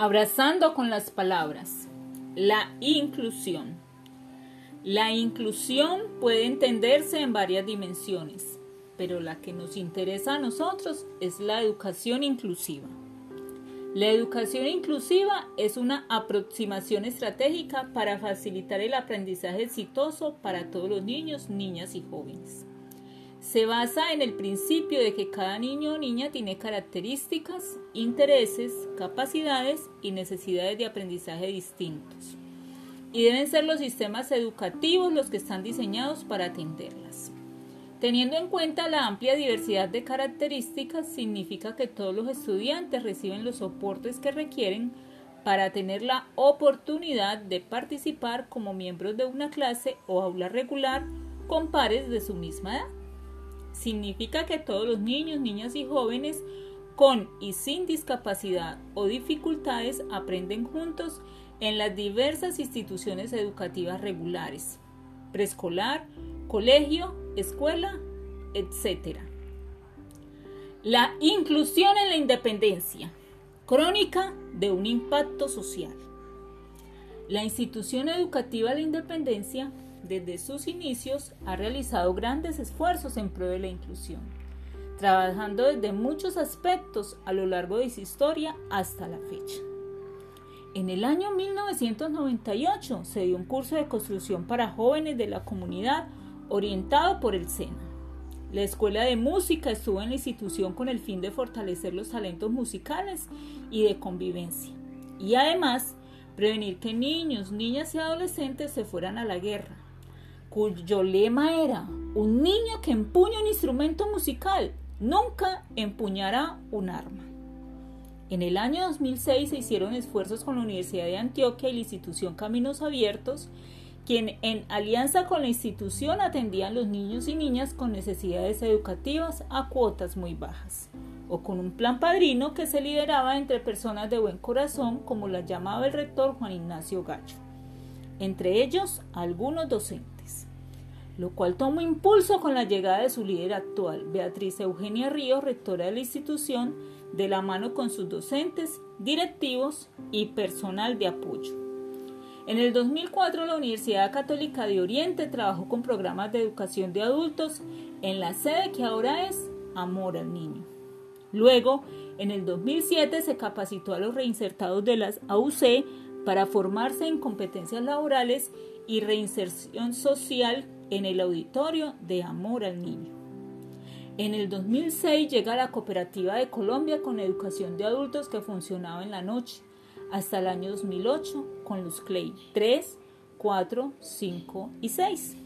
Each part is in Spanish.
Abrazando con las palabras. La inclusión. La inclusión puede entenderse en varias dimensiones, pero la que nos interesa a nosotros es la educación inclusiva. La educación inclusiva es una aproximación estratégica para facilitar el aprendizaje exitoso para todos los niños, niñas y jóvenes se basa en el principio de que cada niño o niña tiene características, intereses, capacidades y necesidades de aprendizaje distintos. Y deben ser los sistemas educativos los que están diseñados para atenderlas. Teniendo en cuenta la amplia diversidad de características, significa que todos los estudiantes reciben los soportes que requieren para tener la oportunidad de participar como miembros de una clase o aula regular con pares de su misma edad. Significa que todos los niños, niñas y jóvenes con y sin discapacidad o dificultades aprenden juntos en las diversas instituciones educativas regulares, preescolar, colegio, escuela, etc. La inclusión en la independencia, crónica de un impacto social. La institución educativa de la independencia desde sus inicios ha realizado grandes esfuerzos en pro de la inclusión, trabajando desde muchos aspectos a lo largo de su historia hasta la fecha. En el año 1998 se dio un curso de construcción para jóvenes de la comunidad orientado por el SENA. La escuela de música estuvo en la institución con el fin de fortalecer los talentos musicales y de convivencia. Y además, prevenir que niños, niñas y adolescentes se fueran a la guerra, cuyo lema era, un niño que empuña un instrumento musical nunca empuñará un arma. En el año 2006 se hicieron esfuerzos con la Universidad de Antioquia y la institución Caminos Abiertos, quien en alianza con la institución atendían los niños y niñas con necesidades educativas a cuotas muy bajas, o con un plan padrino que se lideraba entre personas de buen corazón, como la llamaba el rector Juan Ignacio Gacho, entre ellos algunos docentes lo cual tomó impulso con la llegada de su líder actual, Beatriz Eugenia Ríos, rectora de la institución, de la mano con sus docentes, directivos y personal de apoyo. En el 2004 la Universidad Católica de Oriente trabajó con programas de educación de adultos en la sede que ahora es Amor al Niño. Luego, en el 2007 se capacitó a los reinsertados de las AUC para formarse en competencias laborales y reinserción social en el auditorio de Amor al Niño. En el 2006 llega la Cooperativa de Colombia con educación de adultos que funcionaba en la noche, hasta el año 2008 con los CLEI 3, 4, 5 y 6.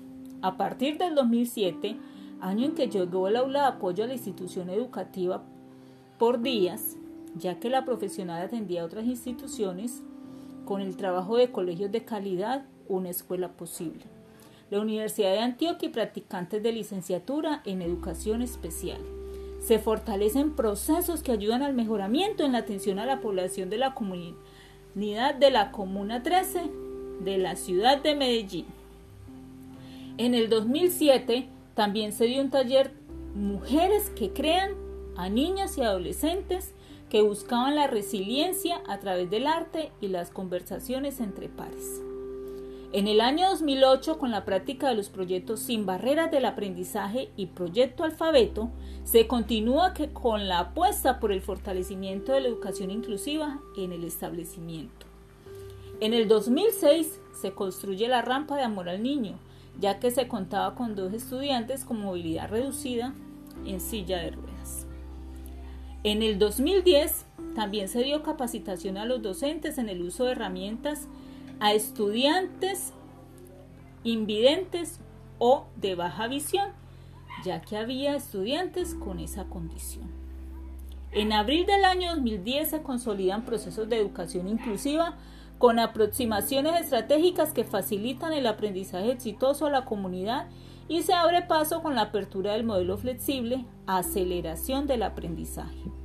A partir del 2007, año en que llegó el aula de apoyo a la institución educativa por días, ya que la profesional atendía a otras instituciones, con el trabajo de colegios de calidad, una escuela posible la Universidad de Antioquia y practicantes de licenciatura en educación especial. Se fortalecen procesos que ayudan al mejoramiento en la atención a la población de la comunidad de la Comuna 13 de la ciudad de Medellín. En el 2007 también se dio un taller Mujeres que crean a niñas y adolescentes que buscaban la resiliencia a través del arte y las conversaciones entre pares. En el año 2008, con la práctica de los proyectos Sin Barreras del Aprendizaje y Proyecto Alfabeto, se continúa con la apuesta por el fortalecimiento de la educación inclusiva en el establecimiento. En el 2006 se construye la rampa de amor al niño, ya que se contaba con dos estudiantes con movilidad reducida en silla de ruedas. En el 2010 también se dio capacitación a los docentes en el uso de herramientas a estudiantes invidentes o de baja visión, ya que había estudiantes con esa condición. En abril del año 2010 se consolidan procesos de educación inclusiva con aproximaciones estratégicas que facilitan el aprendizaje exitoso a la comunidad y se abre paso con la apertura del modelo flexible, aceleración del aprendizaje.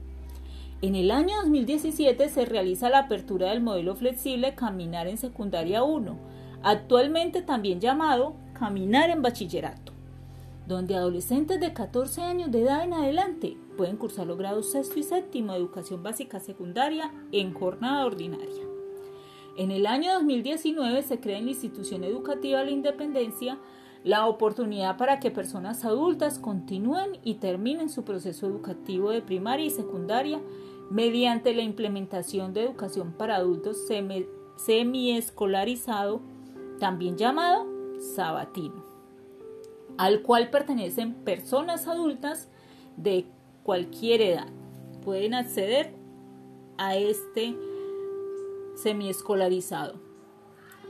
En el año 2017 se realiza la apertura del modelo flexible Caminar en Secundaria 1, actualmente también llamado Caminar en Bachillerato, donde adolescentes de 14 años de edad en adelante pueden cursar los grados sexto y séptimo de educación básica secundaria en jornada ordinaria. En el año 2019 se crea en la institución educativa La Independencia la oportunidad para que personas adultas continúen y terminen su proceso educativo de primaria y secundaria mediante la implementación de educación para adultos semiescolarizado, también llamado sabatino, al cual pertenecen personas adultas de cualquier edad. Pueden acceder a este semiescolarizado.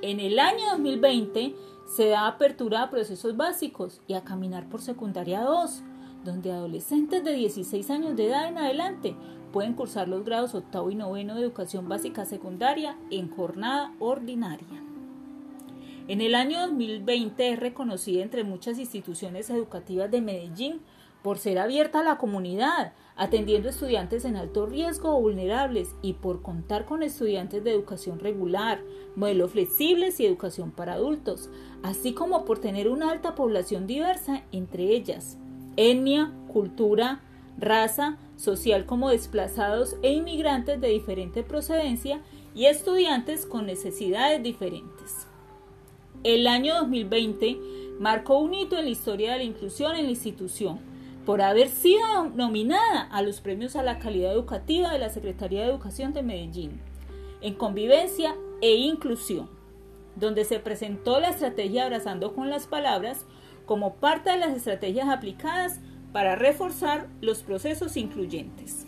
En el año 2020 se da apertura a procesos básicos y a caminar por secundaria 2, donde adolescentes de 16 años de edad en adelante pueden cursar los grados octavo y noveno de educación básica secundaria en jornada ordinaria. En el año 2020 es reconocida entre muchas instituciones educativas de Medellín por ser abierta a la comunidad, atendiendo estudiantes en alto riesgo o vulnerables y por contar con estudiantes de educación regular, modelos flexibles y educación para adultos, así como por tener una alta población diversa entre ellas, etnia, cultura, raza, social como desplazados e inmigrantes de diferente procedencia y estudiantes con necesidades diferentes. El año 2020 marcó un hito en la historia de la inclusión en la institución, por haber sido nominada a los premios a la calidad educativa de la Secretaría de Educación de Medellín, en convivencia e inclusión, donde se presentó la estrategia Abrazando con las Palabras como parte de las estrategias aplicadas para reforzar los procesos incluyentes.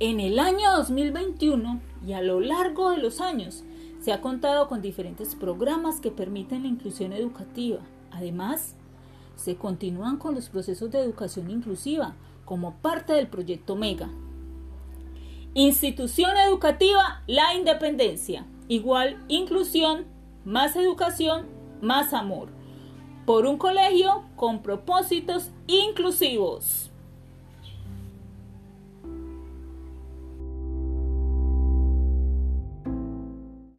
En el año 2021 y a lo largo de los años se ha contado con diferentes programas que permiten la inclusión educativa. Además, se continúan con los procesos de educación inclusiva como parte del proyecto MEGA. Institución educativa La Independencia, igual inclusión, más educación, más amor, por un colegio con propósitos inclusivos.